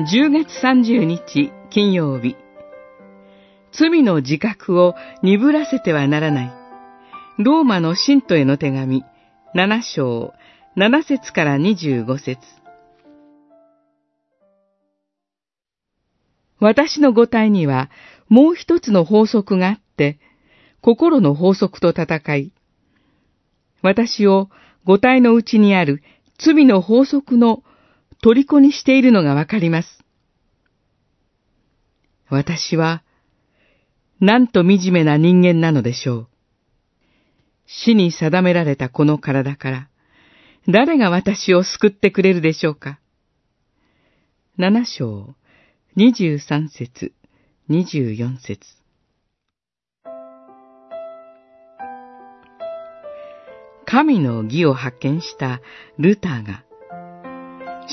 10月30日金曜日。罪の自覚を鈍らせてはならない。ローマの信徒への手紙。7章7節から25節。私の五体にはもう一つの法則があって、心の法則と戦い、私を五体のうちにある罪の法則の虜にしているのがわかります。私は、なんと惨めな人間なのでしょう。死に定められたこの体から、誰が私を救ってくれるでしょうか。七章、二十三節、二十四節。神の義を発見したルターが、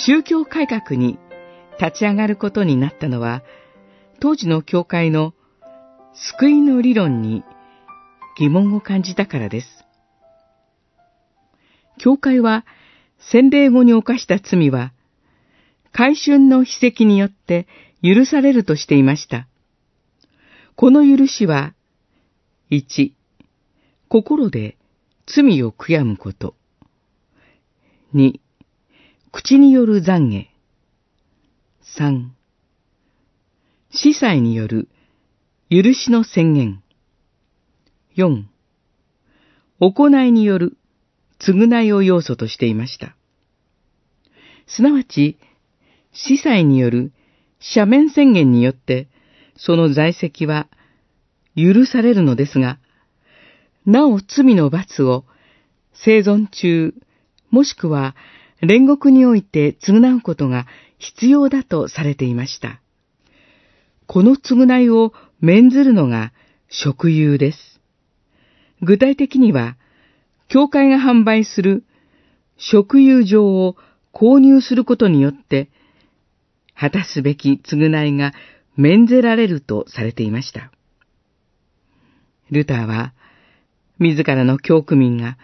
宗教改革に立ち上がることになったのは、当時の教会の救いの理論に疑問を感じたからです。教会は洗礼後に犯した罪は、改春の秘跡によって許されるとしていました。この許しは、1、心で罪を悔やむこと。2、口による懺悔。3、司祭による許しの宣言。4、行いによる償いを要素としていました。すなわち、司祭による赦免宣言によって、その在籍は許されるのですが、なお罪の罰を生存中、もしくは煉獄において償うことが必要だとされていました。この償いを免ずるのが食友です。具体的には、教会が販売する食友状を購入することによって、果たすべき償いが免ぜられるとされていました。ルターは、自らの教区民が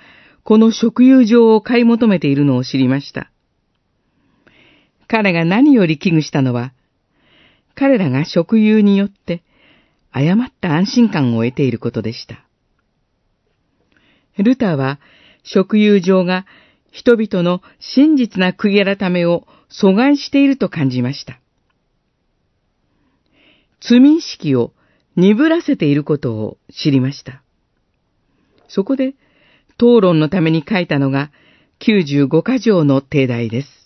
この食友状を買い求めているのを知りました。彼が何より危惧したのは、彼らが食友によって誤った安心感を得ていることでした。ルターは、食友上が人々の真実な悔い改めを阻害していると感じました。罪意識を鈍らせていることを知りました。そこで、討論のために書いたのが95箇条の定題です。